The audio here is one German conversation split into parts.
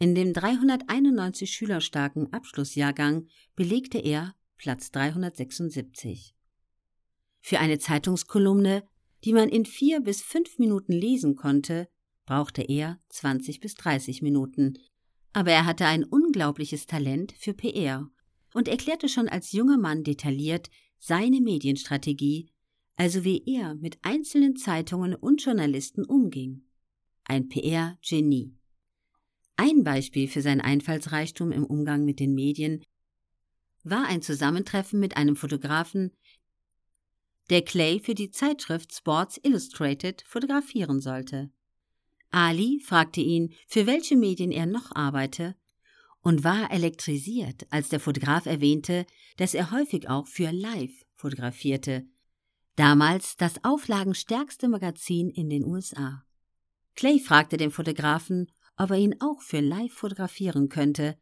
In dem 391 Schüler starken Abschlussjahrgang belegte er Platz 376. Für eine Zeitungskolumne, die man in vier bis fünf Minuten lesen konnte, brauchte er 20 bis 30 Minuten. Aber er hatte ein unglaubliches Talent für PR und erklärte schon als junger Mann detailliert seine Medienstrategie, also wie er mit einzelnen Zeitungen und Journalisten umging. Ein PR-Genie. Ein Beispiel für sein Einfallsreichtum im Umgang mit den Medien war ein Zusammentreffen mit einem Fotografen, der Clay für die Zeitschrift Sports Illustrated fotografieren sollte. Ali fragte ihn, für welche Medien er noch arbeite, und war elektrisiert, als der Fotograf erwähnte, dass er häufig auch für Live fotografierte, damals das auflagenstärkste Magazin in den USA. Clay fragte den Fotografen, ob er ihn auch für Live fotografieren könnte,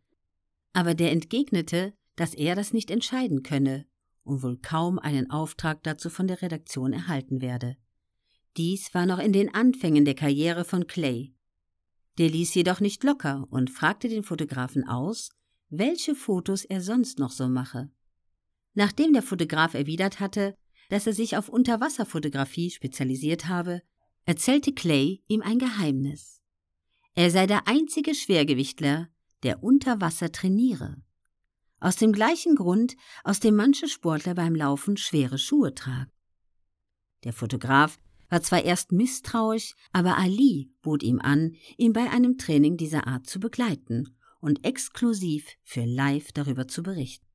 aber der entgegnete, dass er das nicht entscheiden könne und wohl kaum einen Auftrag dazu von der Redaktion erhalten werde. Dies war noch in den Anfängen der Karriere von Clay. Der ließ jedoch nicht locker und fragte den Fotografen aus, welche Fotos er sonst noch so mache. Nachdem der Fotograf erwidert hatte, dass er sich auf Unterwasserfotografie spezialisiert habe, erzählte Clay ihm ein Geheimnis. Er sei der einzige Schwergewichtler, der unter Wasser trainiere. Aus dem gleichen Grund, aus dem manche Sportler beim Laufen schwere Schuhe tragen. Der Fotograf war zwar erst misstrauisch, aber Ali bot ihm an, ihn bei einem Training dieser Art zu begleiten und exklusiv für Live darüber zu berichten.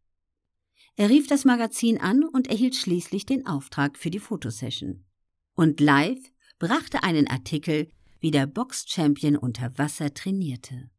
Er rief das Magazin an und erhielt schließlich den Auftrag für die Fotosession. Und Live brachte einen Artikel, wie der Box-Champion unter Wasser trainierte.